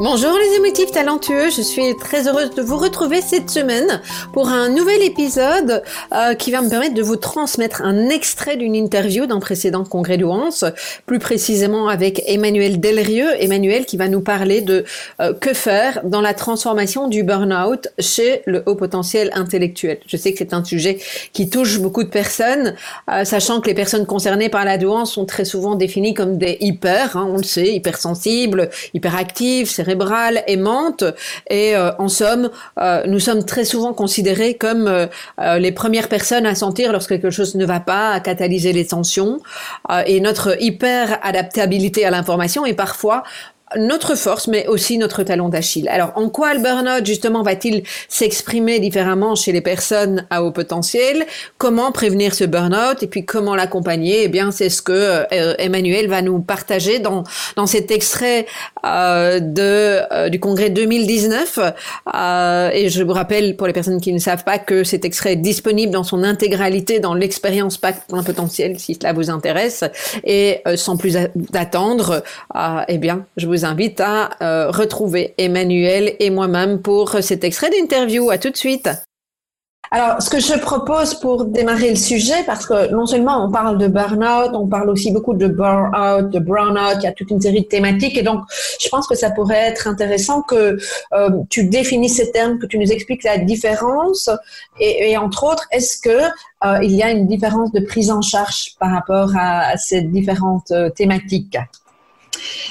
Bonjour les émotifs talentueux, je suis très heureuse de vous retrouver cette semaine pour un nouvel épisode euh, qui va me permettre de vous transmettre un extrait d'une interview d'un précédent congrès d'Ouance, plus précisément avec Emmanuel Delrieux, Emmanuel qui va nous parler de euh, que faire dans la transformation du burn-out chez le haut potentiel intellectuel. Je sais que c'est un sujet qui touche beaucoup de personnes, euh, sachant que les personnes concernées par la douance sont très souvent définies comme des hyper, hein, on le sait, hypersensibles, hyperactives, cérébrale aimante. Et euh, en somme, euh, nous sommes très souvent considérés comme euh, les premières personnes à sentir lorsque quelque chose ne va pas, à catalyser les tensions. Et notre hyper adaptabilité à l'information est parfois notre force, mais aussi notre talon d'Achille. Alors, en quoi le burn-out, justement, va-t-il s'exprimer différemment chez les personnes à haut potentiel? Comment prévenir ce burn-out? Et puis comment l'accompagner? Eh bien, c'est ce que euh, Emmanuel va nous partager dans, dans cet extrait euh, de, euh, du congrès 2019. Euh, et je vous rappelle, pour les personnes qui ne savent pas, que cet extrait est disponible dans son intégralité dans l'expérience Pacte Potentiel, si cela vous intéresse. Et sans plus attendre, eh bien, je vous invite à euh, retrouver Emmanuel et moi-même pour cet extrait d'interview. À tout de suite. Alors, ce que je propose pour démarrer le sujet, parce que non seulement on parle de burn-out, on parle aussi beaucoup de burn-out, de brown-out, il y a toute une série de thématiques, et donc je pense que ça pourrait être intéressant que euh, tu définisses ces termes, que tu nous expliques la différence, et, entre autres, est-ce que euh, il y a une différence de prise en charge par rapport à, ces différentes thématiques?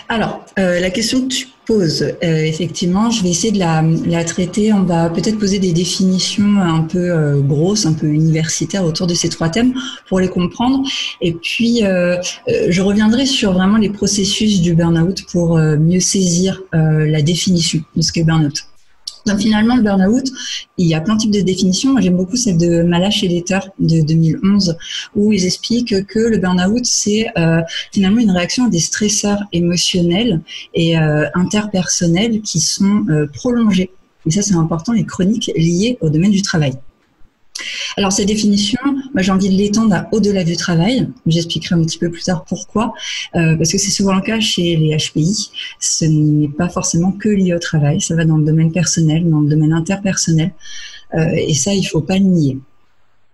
Alors, euh, la question que tu poses, euh, effectivement, je vais essayer de la, traiter. On va peut-être poser des définitions un peu euh, grosses, un peu universitaires autour de ces trois thèmes pour les comprendre. Et puis, je reviendrai sur vraiment les processus du burn-out pour mieux saisir la définition de ce qu'est burn-out. Donc finalement, le burn-out, il y a plein de types de définitions. Moi, j'aime beaucoup celle de Malache Editor de 2011, où ils expliquent que le burn-out, c'est euh, finalement une réaction à des stresseurs émotionnels et euh, interpersonnels qui sont euh, prolongés. Et ça, c'est important, les chroniques liées au domaine du travail. Alors, ces définitions, moi, j'ai envie de l'étendre à au-delà du travail. J'expliquerai un petit peu plus tard pourquoi. Euh, parce que c'est souvent le cas chez les HPI. Ce n'est pas forcément que lié au travail. Ça va dans le domaine personnel, dans le domaine interpersonnel. Euh, et ça, il faut pas le nier.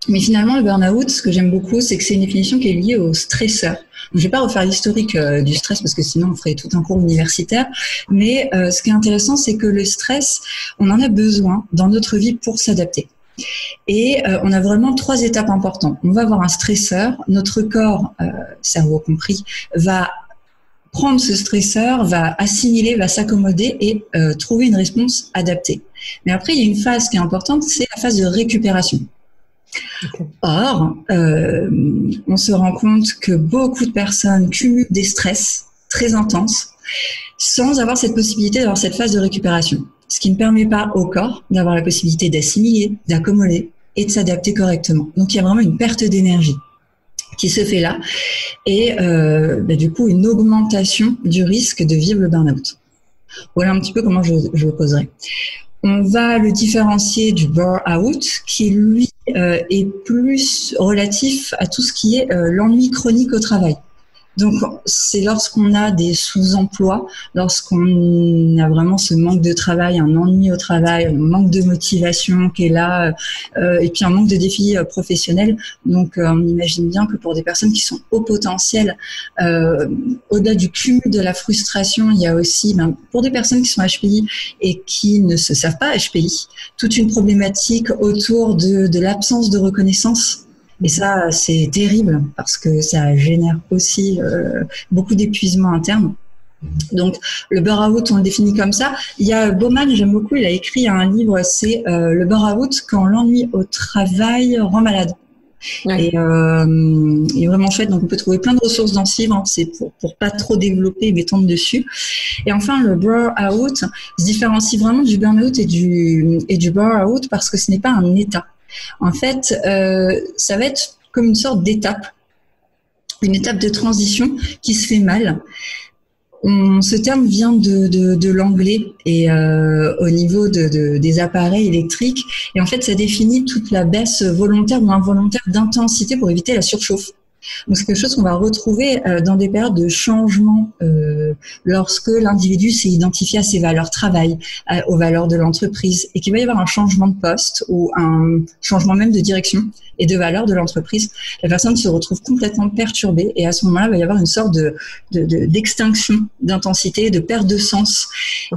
Mais finalement, le burn-out, ce que j'aime beaucoup, c'est que c'est une définition qui est liée au stresseur. Je ne vais pas refaire l'historique euh, du stress parce que sinon on ferait tout un cours universitaire. Mais ce qui est intéressant, c'est que le stress, on en a besoin dans notre vie pour s'adapter. Et euh, on a vraiment trois étapes importantes. On va avoir un stresseur, notre corps, euh, cerveau compris, va prendre ce stresseur, va assimiler, va s'accommoder et euh, trouver une réponse adaptée. Mais après, il y a une phase qui est importante, c'est la phase de récupération. Or, on se rend compte que beaucoup de personnes cumulent des stress très intenses sans avoir cette possibilité d'avoir cette phase de récupération ce qui ne permet pas au corps d'avoir la possibilité d'assimiler, d'accommoder et de s'adapter correctement. Donc il y a vraiment une perte d'énergie qui se fait là et euh, bah, du coup une augmentation du risque de vivre le burn-out. Voilà un petit peu comment je, le poserai. On va le différencier du burn-out qui lui euh, est plus relatif à tout ce qui est euh, l'ennui chronique au travail. Donc, c'est lorsqu'on a des sous-emplois, lorsqu'on a vraiment ce manque de travail, un ennui au travail, un manque de motivation qui est là, euh, et puis un manque de défis euh, professionnels. Donc, euh, on imagine bien que pour des personnes qui sont au potentiel, euh, au-delà du cumul de la frustration, il y a aussi, ben, pour des personnes qui sont HPI et qui ne se savent pas HPI, toute une problématique autour de, de l'absence de reconnaissance et ça, c'est terrible parce que ça génère aussi euh, beaucoup d'épuisement interne. Donc le burn-out, on le définit comme ça. Il y a Bowman, j'aime beaucoup, il a écrit un livre, c'est euh, le burn-out quand l'ennui au travail rend malade. Et, euh, est vraiment fait. Donc on peut trouver plein de ressources dans ce livre. Hein. C'est pour, pour pas trop développer et m'étendre dessus. Et enfin le burn-out se différencie vraiment du burn-out et du et du burn-out parce que ce n'est pas un état. En fait, euh, ça va être comme une sorte d'étape, une étape de transition qui se fait mal. ce terme vient de, l'anglais et euh, au niveau des appareils électriques. Et en fait, ça définit toute la baisse volontaire ou involontaire d'intensité pour éviter la surchauffe. Donc c'est quelque chose qu'on va retrouver euh, dans des périodes de changement euh, lorsque l'individu s'est identifié à ses valeurs travail, aux valeurs de l'entreprise et qu'il va y avoir un changement de poste ou un changement même de direction et de valeurs de l'entreprise. La personne se retrouve complètement perturbée et à ce moment-là, il va y avoir une sorte de, d'extinction d'intensité, de perte de sens.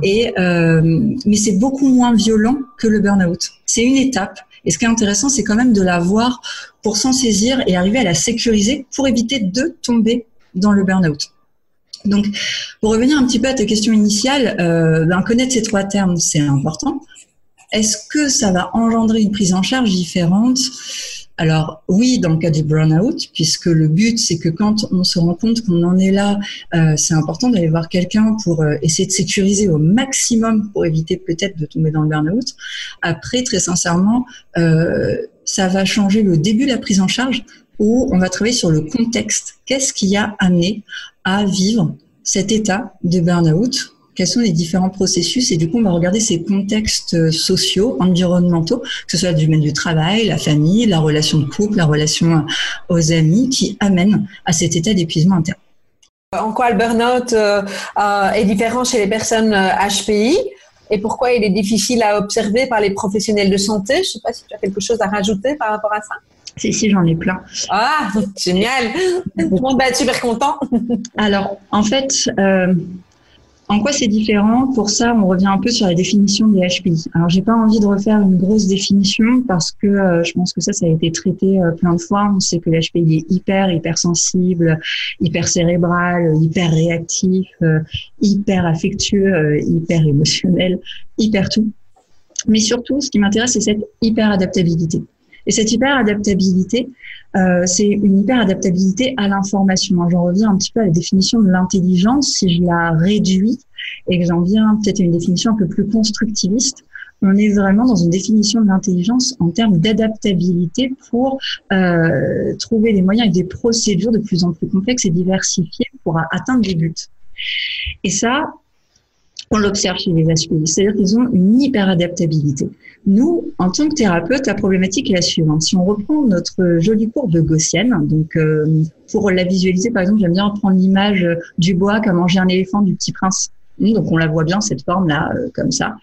Et euh, mais c'est beaucoup moins violent que le burn-out. C'est une étape et ce qui est intéressant, c'est quand même de la voir pour s'en saisir et arriver à la sécuriser pour éviter de tomber dans le burn-out. Donc, pour revenir un petit peu à ta question initiale, euh, ben, connaître ces trois termes, c'est important. Est-ce que ça va engendrer une prise en charge différente? Alors oui, dans le cas du burn-out, puisque le but c'est que quand on se rend compte qu'on en est là, euh, c'est important d'aller voir quelqu'un pour euh, essayer de sécuriser au maximum pour éviter peut-être de tomber dans le burn-out. Après, très sincèrement, ça va changer le début de la prise en charge où on va travailler sur le contexte. Qu'est-ce qui a amené à vivre cet état de burn-out? Quels sont les différents processus? Et du coup on va regarder ces contextes euh, sociaux, environnementaux, que ce soit du domaine du travail, la famille, la relation de couple, la relation euh, aux amis qui amènent à cet état d'épuisement interne. En quoi le burn-out euh, est différent chez les personnes HPI et pourquoi il est difficile à observer par les professionnels de santé? Je ne sais pas si tu as quelque chose à rajouter par rapport à ça. Si, si, j'en ai plein. Ah, génial Tout le monde va être super content. Alors, en fait, en quoi c'est différent? Pour ça, on revient un peu sur la définition des HPI. Alors, j'ai pas envie de refaire une grosse définition parce que euh, je pense que ça, ça a été traité euh, plein de fois. On sait que l'HPI est hyper, hyper sensible, hyper cérébral, hyper réactif, euh, hyper affectueux, hyper émotionnel, hyper tout. Mais surtout, ce qui m'intéresse, c'est cette hyper adaptabilité. Et cette hyper adaptabilité, euh, c'est une hyper adaptabilité à l'information. J'en reviens un petit peu à la définition de l'intelligence. Si je la réduis et que j'en viens peut-être à une définition un peu plus constructiviste, on est vraiment dans une définition de l'intelligence en termes d'adaptabilité pour euh, trouver des moyens et des procédures de plus en plus complexes et diversifiées pour atteindre des buts. Et ça, on l'observe chez les HPI, c'est-à-dire qu'ils ont une hyper-adaptabilité. Nous, en tant que thérapeute, la problématique est la suivante. Si on reprend notre jolie courbe gaussienne, donc euh, pour la visualiser, par exemple, j'aime bien prendre l'image du bois qu'a mangé un éléphant du petit prince. Donc on la voit bien, cette forme-là, euh, comme ça.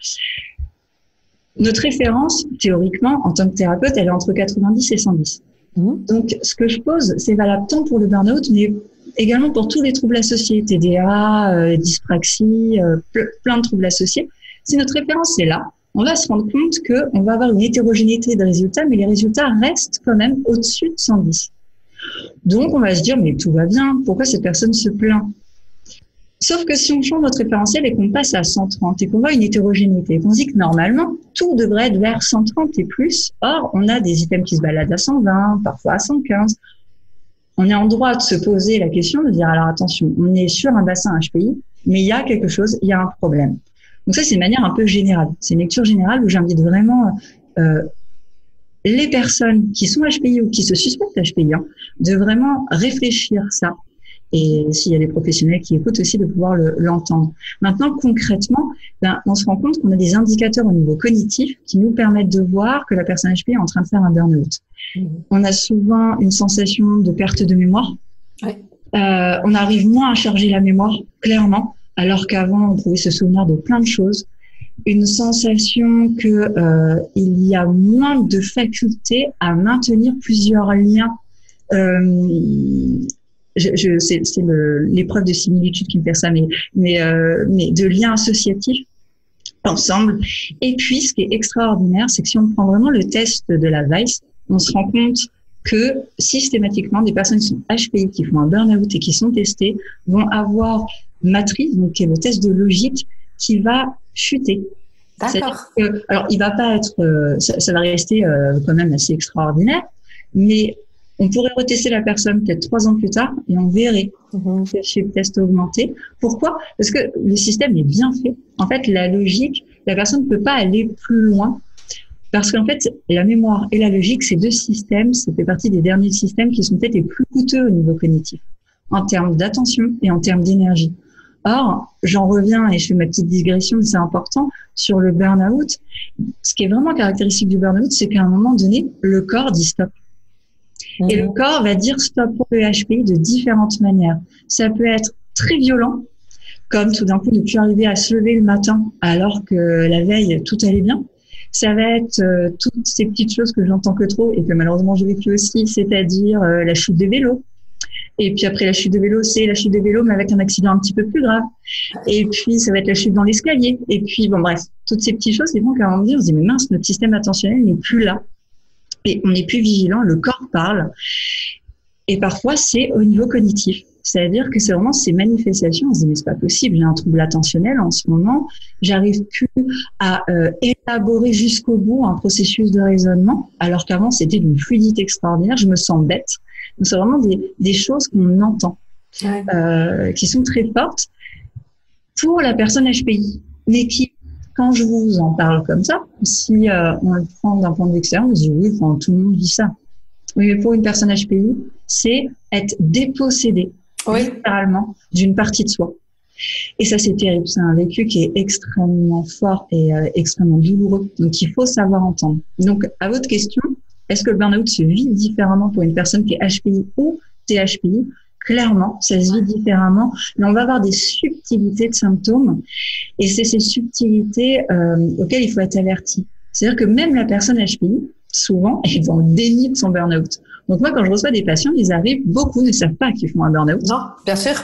Notre référence, théoriquement, en tant que thérapeute, elle est entre 90 et 110. Mmh. Donc, ce que je pose, c'est valable tant pour le burn-out, mais également pour tous les troubles associés, TDA, euh, dyspraxie, euh, plein de troubles associés. Si notre référence est là, on va se rendre compte qu'on va avoir une hétérogénéité de résultats, mais les résultats restent quand même au-dessus de 110. Donc, on va se dire, mais tout va bien, pourquoi cette personne se plaint? Sauf que si on change notre référentiel et qu'on passe à 130 et qu'on voit une hétérogénéité, qu'on dit que normalement, tout devrait être vers 130 et plus, or, on a des items qui se baladent à 120, parfois à 115, on est en droit de se poser la question de dire alors attention, on est sur un bassin HPI, mais il y a quelque chose, il y a un problème. Donc ça, c'est une manière un peu générale. C'est une lecture générale où j'invite vraiment euh, les personnes qui sont HPI ou qui se suspectent HPI hein, de vraiment réfléchir ça et s'il y a des professionnels qui écoutent aussi de pouvoir l'entendre. Maintenant, concrètement, ben, on se rend compte qu'on a des indicateurs au niveau cognitif qui nous permettent de voir que la personne HP est en train de faire un burn-out. Mmh. On a souvent une sensation de perte de mémoire. Euh, on arrive moins à charger la mémoire, clairement, alors qu'avant, on pouvait se souvenir de plein de choses. Une sensation que euh, il y a moins de faculté à maintenir plusieurs liens. Euh, je, je, c'est l'épreuve de similitude qui me fait ça, mais, mais, euh, mais de liens associatifs ensemble. Et puis, ce qui est extraordinaire, c'est que si on prend vraiment le test de la VICE, on se rend compte que systématiquement, des personnes qui sont HPI, qui font un burn-out et qui sont testées, vont avoir matrice, donc qui est le test de logique, qui va chuter. D'accord. Alors, il va pas être, euh, ça, ça, va rester euh, quand même assez extraordinaire, mais on pourrait retester la personne peut-être trois ans plus tard et on verrait mmh. le test augmenter. Pourquoi? Parce que le système est bien fait. En fait, la logique, la personne ne peut pas aller plus loin parce qu'en fait, la mémoire et la logique, ces deux systèmes, ça fait partie des derniers systèmes qui sont peut-être les plus coûteux au niveau cognitif, en termes d'attention et en termes d'énergie. Or, j'en reviens et je fais ma petite digression, mais c'est important, sur le burn-out. Ce qui est vraiment caractéristique du burn-out, c'est qu'à un moment donné, le corps dit stop. Et le corps va dire stop pour le HPI de différentes manières. Ça peut être très violent, comme tout d'un coup ne plus arriver à se lever le matin alors que la veille tout allait bien. Ça va être euh, toutes ces petites choses que j'entends que trop et que malheureusement j'ai vécu aussi, c'est-à-dire euh, la chute de vélo. Et puis après la chute de vélo, c'est la chute de vélo, mais avec un accident un petit peu plus grave. Et puis ça va être la chute dans l'escalier. Et puis bon bref, toutes ces petites choses qui font qu'à un moment donné, on se dit mais mince, notre système attentionnel n'est plus là et on est plus vigilant, le corps parle. Et parfois, c'est au niveau cognitif. C'est-à-dire que c'est vraiment ces manifestations. On se dit, mais c'est pas possible, j'ai un trouble attentionnel en ce moment. J'arrive plus à euh, élaborer jusqu'au bout un processus de raisonnement, alors qu'avant, c'était d'une fluidité extraordinaire. Je me sens bête. Donc, c'est vraiment des, des choses qu'on entend, euh, qui sont très fortes pour la personne HPI, mais qui quand je vous en parle comme ça, si euh, on le prend d'un point de vue extérieur, on se dit oui, enfin, tout le monde vit ça. Oui, mais pour une personne HPI, c'est être dépossédé, littéralement, d'une partie de soi. Et ça, c'est terrible. C'est un vécu qui est extrêmement fort et euh, extrêmement douloureux. Donc, il faut savoir entendre. Donc, à votre question, est-ce que le burn-out se vit différemment pour une personne qui est HPI ou THPI Clairement, ça se vit différemment, mais on va avoir des subtilités de symptômes, et c'est ces subtilités euh, auxquelles il faut être averti. C'est-à-dire que même la personne HPI, souvent, est dans le déni de son burn-out. Donc moi, quand je reçois des patients, ils arrivent, beaucoup ne savent pas qu'ils font un burn-out. Non, bien sûr.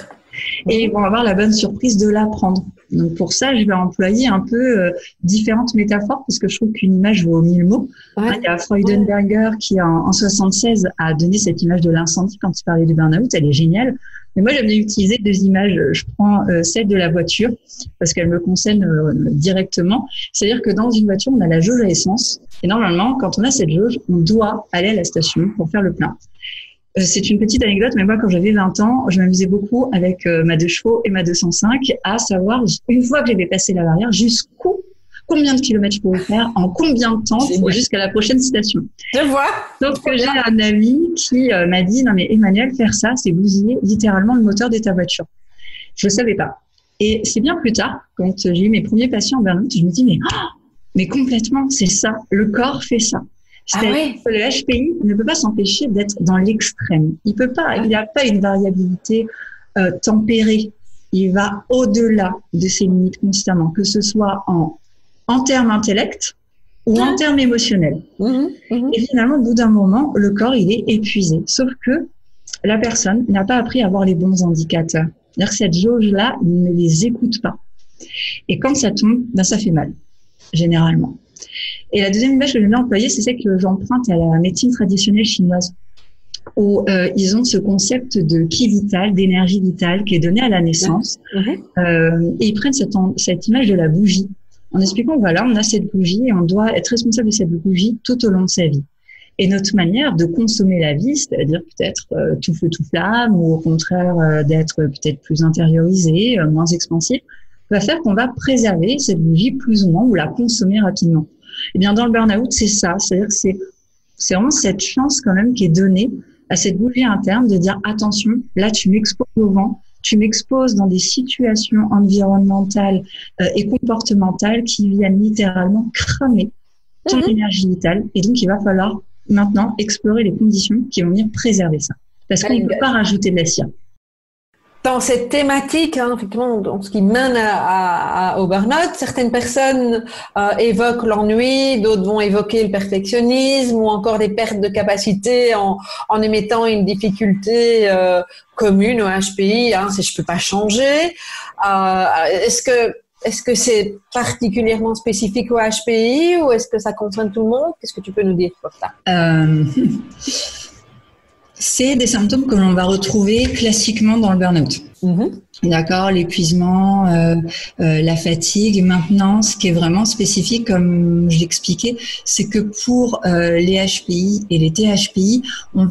Et ils vont avoir la bonne surprise de l'apprendre. Donc pour ça, je vais employer un peu euh, différentes métaphores parce que je trouve qu'une image vaut mille mots. Hein, il y a Freudenberger qui en, en 76 a donné cette image de l'incendie quand il parlait du burn-out. Elle est géniale. Mais moi, j'aime bien utiliser deux images. Je prends euh, celle de la voiture parce qu'elle me concerne euh, directement. C'est-à-dire que dans une voiture, on a la jauge à essence. Et normalement, quand on a cette jauge, on doit aller à la station pour faire le plein. Euh, c'est une petite anecdote, mais moi, quand j'avais 20 ans, je m'amusais beaucoup avec euh, ma deux chevaux et ma 205 à savoir, une fois que j'avais passé la barrière, jusqu'où, combien de kilomètres je pouvais faire, en combien de temps jusqu'à la prochaine station. Je vois. Donc, j'ai un ami qui euh, m'a dit, non mais Emmanuel, faire ça, c'est bousiller littéralement le moteur de ta voiture. Je ne savais pas. Et c'est bien plus tard, quand j'ai eu mes premiers patients en burn je me dis, mais, oh, mais complètement, c'est ça. Le corps fait ça. Ah le HPI ne peut pas s'empêcher d'être dans l'extrême. Il peut pas, il n'y a pas une variabilité euh, tempérée. Il va au-delà de ses limites constamment, que ce soit en, en termes intellect ou en termes émotionnels. Mmh mmh Et finalement, au bout d'un moment, le corps, il est épuisé. Sauf que la personne n'a pas appris à avoir les bons indicateurs. C'est-à-dire que cette jauge-là, il ne les écoute pas. Et quand ça tombe, ben ça fait mal, généralement. Et la deuxième image que j'aime bien employer, c'est celle que j'emprunte à la médecine traditionnelle chinoise, où euh, ils ont ce concept de ki vital, d'énergie vitale, qui est donné à la naissance. Euh, et ils prennent cette, cette image de la bougie, en expliquant voilà, on a cette bougie et on doit être responsable de cette bougie tout au long de sa vie. Et notre manière de consommer la vie, c'est-à-dire peut-être euh, tout feu tout flamme, ou au contraire euh, d'être peut-être plus intériorisé, euh, moins expansif, va faire qu'on va préserver cette bougie plus ou moins ou la consommer rapidement. Et eh bien dans le burn-out, c'est ça, c'est-à-dire que c'est c'est vraiment cette chance quand même qui est donnée à cette bougie interne de dire attention, là tu m'exposes au vent, tu m'exposes dans des situations environnementales euh, et comportementales qui viennent littéralement cramer ton mhm. énergie vitale. Et donc il va falloir maintenant explorer les conditions qui vont venir préserver ça. Parce qu'on ne peut pas rajouter de la cire. Dans cette thématique, hein, effectivement, dans ce qui mène à, à, au burn-out, certaines personnes euh, évoquent l'ennui, d'autres vont évoquer le perfectionnisme ou encore des pertes de capacité en, en émettant une difficulté euh, commune au HPI, hein, si je peux pas changer. Euh, est-ce que est-ce que c'est particulièrement spécifique au HPI ou est-ce que ça concerne tout le monde? Qu'est-ce que tu peux nous dire sur ça C'est des symptômes que l'on va retrouver classiquement dans le burn-out. Mm-hmm. D'accord, l'épuisement, euh, euh, la fatigue. Maintenant, ce qui est vraiment spécifique, comme je l'expliquais, c'est que pour les HPI et les THPI, on,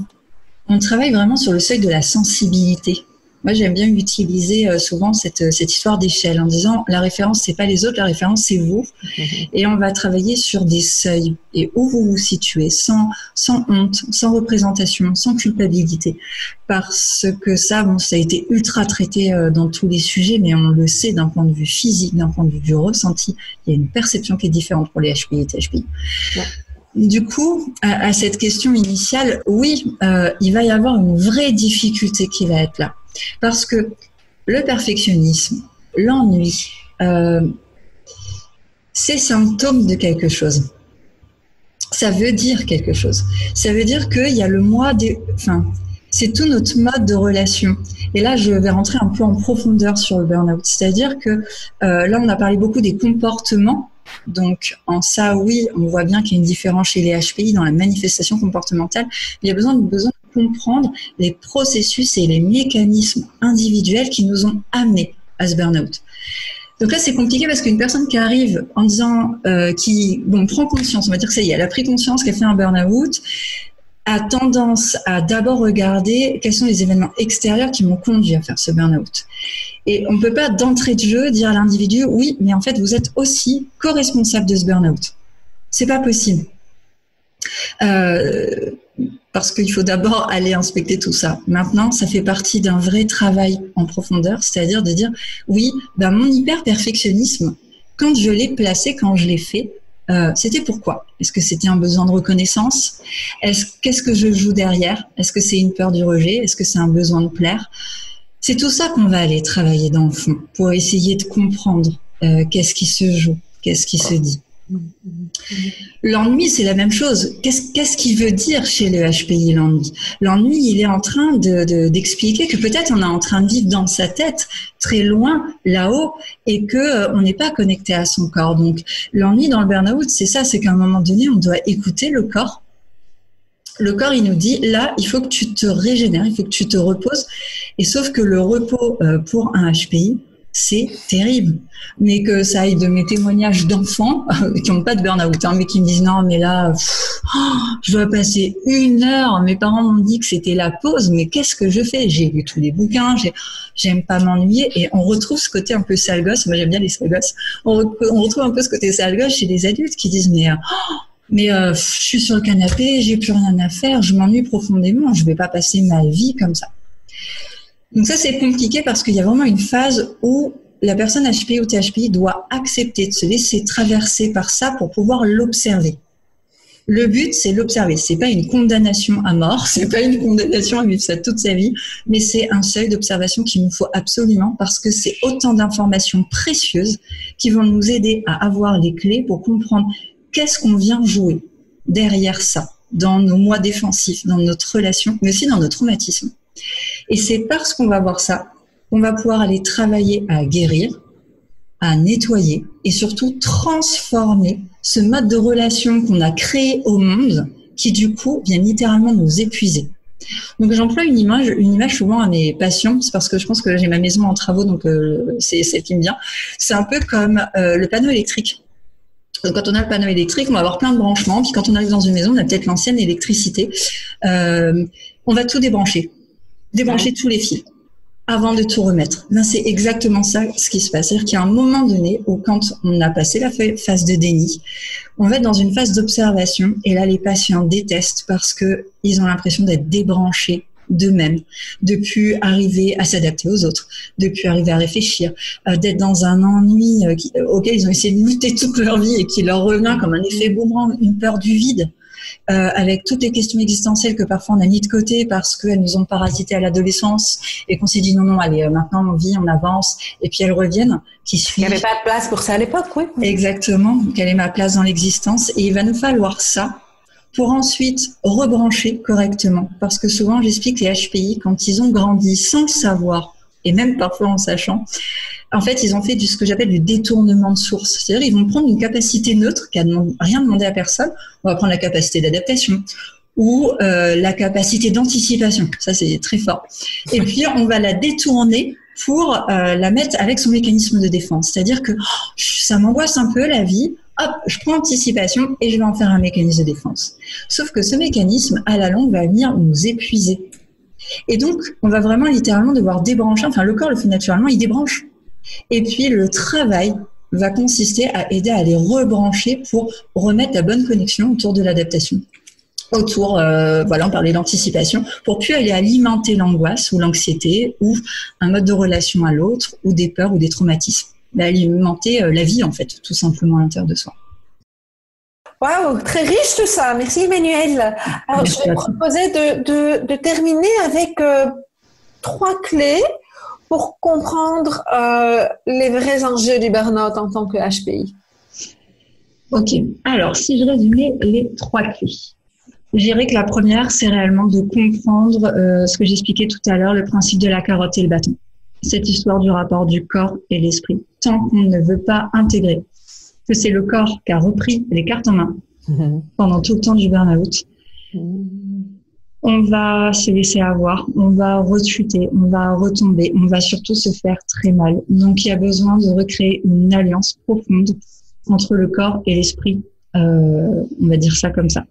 on travaille vraiment sur le seuil de la sensibilité. Moi, j'aime bien utiliser euh, souvent cette, cette histoire d'échelle en disant la référence, c'est pas les autres, la référence, c'est vous. Mhm. Et on va travailler sur des seuils et où vous vous situez, sans, sans honte, sans représentation, sans culpabilité. Parce que ça, bon, ça a été ultra traité euh, dans tous les sujets, mais on le sait d'un point de vue physique, d'un point de vue du ressenti, il y a une perception qui est différente pour les HPI et THPI. Du coup, à, cette question initiale, oui, euh, il va y avoir une vraie difficulté qui va être là. Parce que le perfectionnisme, l'ennui, euh, c'est symptôme de quelque chose. Ça veut dire quelque chose. Ça veut dire qu'il y a le moi des... Enfin, c'est tout notre mode de relation. Et là, je vais rentrer un peu en profondeur sur le burn-out. C'est-à-dire que euh, là, on a parlé beaucoup des comportements. Donc, en ça, oui, on voit bien qu'il y a une différence chez les HPI dans la manifestation comportementale. Il y a besoin, besoin comprendre les processus et les mécanismes individuels qui nous ont amenés à ce burn-out. Donc là, c'est compliqué parce qu'une personne qui arrive en disant, euh, qui bon, prend conscience, on va dire que ça y est, elle a pris conscience qu'elle fait un burn-out, a tendance à d'abord regarder quels sont les événements extérieurs qui m'ont conduit à faire ce burn-out. Et on ne peut pas d'entrée de jeu dire à l'individu, oui, mais en fait, vous êtes aussi co-responsable de ce burn-out. C'est pas possible. Euh, parce qu'il faut d'abord aller inspecter tout ça. Maintenant, ça fait partie d'un vrai travail en profondeur, c'est-à-dire de dire, oui, ben mon hyper-perfectionnisme, quand je l'ai placé, quand je l'ai fait, euh, c'était pourquoi? Est-ce que c'était un besoin de reconnaissance? Est-ce qu'est-ce que je joue derrière? Est-ce que c'est une peur du rejet? Est-ce que c'est un besoin de plaire? C'est tout ça qu'on va aller travailler dans le fond pour essayer de comprendre euh, qu'est-ce qui se joue, qu'est-ce qui se dit. L'ennui, c'est la même chose. Qu'est-ce qu'il veut dire chez le HPI, l'ennui? L'ennui, il est en train d'expliquer que peut-être on est en train de vivre dans sa tête, très loin, là-haut, et que euh, on n'est pas connecté à son corps. Donc, l'ennui dans le burn-out, c'est ça, c'est qu'à un moment donné, on doit écouter le corps. Le corps, il nous dit, là, il faut que tu te régénères, il faut que tu te reposes. Et sauf que le repos euh, pour un HPI, c'est terrible. Mais que ça aille de mes témoignages d'enfants qui n'ont pas de burn-out, hein, mais qui me disent non, mais là, je dois passer une heure. Mes parents m'ont dit que c'était la pause, mais qu'est-ce que je fais? J'ai lu tous les bouquins, j'aime pas m'ennuyer, et on retrouve ce côté un peu sale gosse. Moi, j'aime bien les sale gosses. On, retrouve un peu ce côté sale gosse chez les adultes qui disent mais mais euh, je suis sur le canapé, j'ai plus rien à faire, je m'ennuie profondément, je vais pas passer ma vie comme ça. Donc ça, c'est compliqué parce qu'il y a vraiment une phase où la personne HPI ou THPI doit accepter de se laisser traverser par ça pour pouvoir l'observer. Le but, c'est l'observer. C'est pas une condamnation à mort, c'est pas une condamnation à vivre ça toute sa vie, mais c'est un seuil d'observation qu'il nous faut absolument parce que c'est autant d'informations précieuses qui vont nous aider à avoir les clés pour comprendre qu'est-ce qu'on vient jouer derrière ça, dans nos mois défensifs, dans notre relation, mais aussi dans notre traumatisme. Et c'est parce qu'on va voir ça qu'on va pouvoir aller travailler à guérir, à nettoyer et surtout transformer ce mode de relation qu'on a créé au monde qui du coup vient littéralement nous épuiser. Donc j'emploie une image, une image souvent à mes patients, c'est parce que je pense que j'ai ma maison en travaux, donc euh, c'est celle qui me vient. C'est un peu comme euh, le panneau électrique. Donc, quand on a le panneau électrique, on va avoir plein de branchements. Puis quand on arrive dans une maison, on a peut-être l'ancienne électricité. Euh, on va tout débrancher débrancher tous les fils avant de tout remettre. Ben, c'est exactement ça ce qui se passe. C'est-à-dire qu'il y a un moment donné où quand on a passé la phase de déni, on va être dans une phase d'observation et là les patients détestent parce que ils ont l'impression d'être débranchés d'eux-mêmes, de plus arriver à s'adapter aux autres, de plus arriver à réfléchir, euh, d'être dans un ennui euh, auquel ils ont essayé de lutter toute leur vie et qui leur revient comme un effet boomerang, une peur du vide. Euh, avec toutes les questions existentielles que parfois on a mis de côté parce qu'elles nous ont parasité à l'adolescence et qu'on s'est dit non, non, allez, euh, maintenant on vit, on avance, et puis elles reviennent, qui. Il n'y avait pas de place pour ça à l'époque, oui. Exactement, quelle est ma place dans l'existence? Et il va nous falloir ça pour ensuite rebrancher correctement. Parce que souvent, j'explique les HPI, quand ils ont grandi sans savoir, et même parfois en sachant, en fait, ils ont fait du, ce que j'appelle du détournement de source. C'est-à-dire, ils vont prendre une capacité neutre qui a rien demandé à personne. On va prendre la capacité d'adaptation ou euh, la capacité d'anticipation. Ça, c'est très fort. Et puis, on va la détourner pour euh, la mettre avec son mécanisme de défense. C'est-à-dire que oh, ça m'angoisse un peu la vie. Hop, je prends anticipation et je vais en faire un mécanisme de défense. Sauf que ce mécanisme, à la longue, va venir nous épuiser. Et donc, on va vraiment littéralement devoir débrancher. Enfin, le corps le fait naturellement, il débranche. Et puis le travail va consister à aider à les rebrancher pour remettre la bonne connexion autour de l'adaptation autour, euh, voilà, on parlait d'anticipation, pour plus aller alimenter l'angoisse ou l'anxiété ou un mode de relation à l'autre ou des peurs ou des traumatismes. Mais alimenter euh, la vie, en fait, tout simplement à l'intérieur de soi. Waouh, très riche tout ça. Merci Emmanuel. Alors, je vais proposer de, terminer avec euh, trois clés pour comprendre euh, les vrais enjeux du burn-out en tant que HPI Ok, alors si je résumais les trois clés, je dirais que la première, c'est réellement de comprendre euh, ce que j'expliquais tout à l'heure, le principe de la carotte et le bâton. Cette histoire du rapport du corps et l'esprit. Tant qu'on ne veut pas intégrer que c'est le corps qui a repris les cartes en main mhm. pendant tout le temps du burn-out, mhm on va se laisser avoir, on va rechuter, on va retomber, on va surtout se faire très mal. Donc il y a besoin de recréer une alliance profonde entre le corps et l'esprit, euh, on va dire ça comme ça.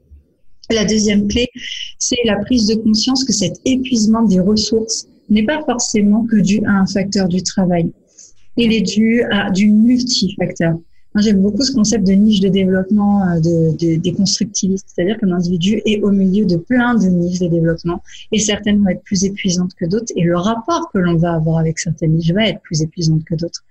La deuxième clé, c'est la prise de conscience que cet épuisement des ressources n'est pas forcément que dû à un facteur du travail. Il est dû à du multifacteur. J'aime beaucoup ce concept de niche de développement euh, de, des constructivistes, c'est-à-dire qu'un individu est au milieu de plein de niches de développement et certaines vont être plus épuisantes que d'autres et le rapport que l'on va avoir avec certaines niches va être plus épuisante que d'autres.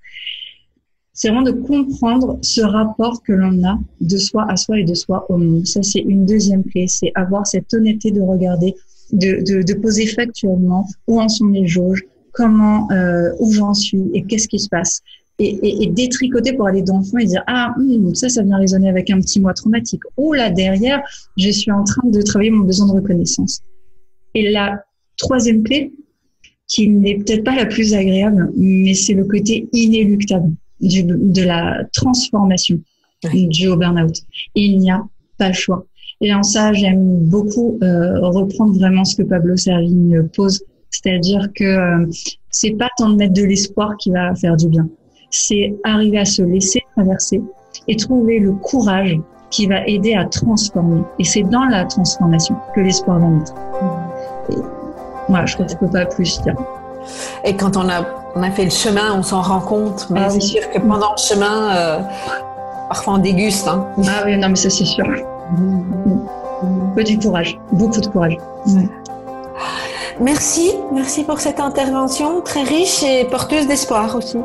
C'est vraiment de comprendre ce rapport que l'on a de soi à soi et de soi au monde. Ça, c'est une deuxième clé, c'est avoir cette honnêteté de regarder, de, de, de poser factuellement où en sont les jauges, comment, euh, où j'en suis et qu'est-ce qui se passe et, et, détricoter pour aller dans le fond et dire ah hmm, ça ça vient résonner avec un petit moi traumatique. Ou là derrière je suis en train de travailler mon besoin de reconnaissance. Et la troisième clé qui n'est peut-être pas la plus agréable mais c'est le côté inéluctable du, de la transformation du au burn-out. Il n'y a pas le choix. Et en ça j'aime beaucoup euh, reprendre vraiment ce que Pablo Servigne pose. C'est-à-dire que euh, c'est pas tant de mettre de l'espoir qui va faire du bien c'est arriver à se laisser traverser et trouver le courage qui va aider à transformer. Et c'est dans la transformation que l'espoir va naître. voilà, je crois que je peux pas plus dire. Et quand on a, on a fait le chemin, on s'en rend compte. Mais ah c'est sûr que pendant le chemin, euh, parfois on déguste. Hein. Ah oui, non, mais ça c'est sûr. Peu du courage, beaucoup de courage. Merci, merci pour cette intervention très riche et porteuse d'espoir aussi.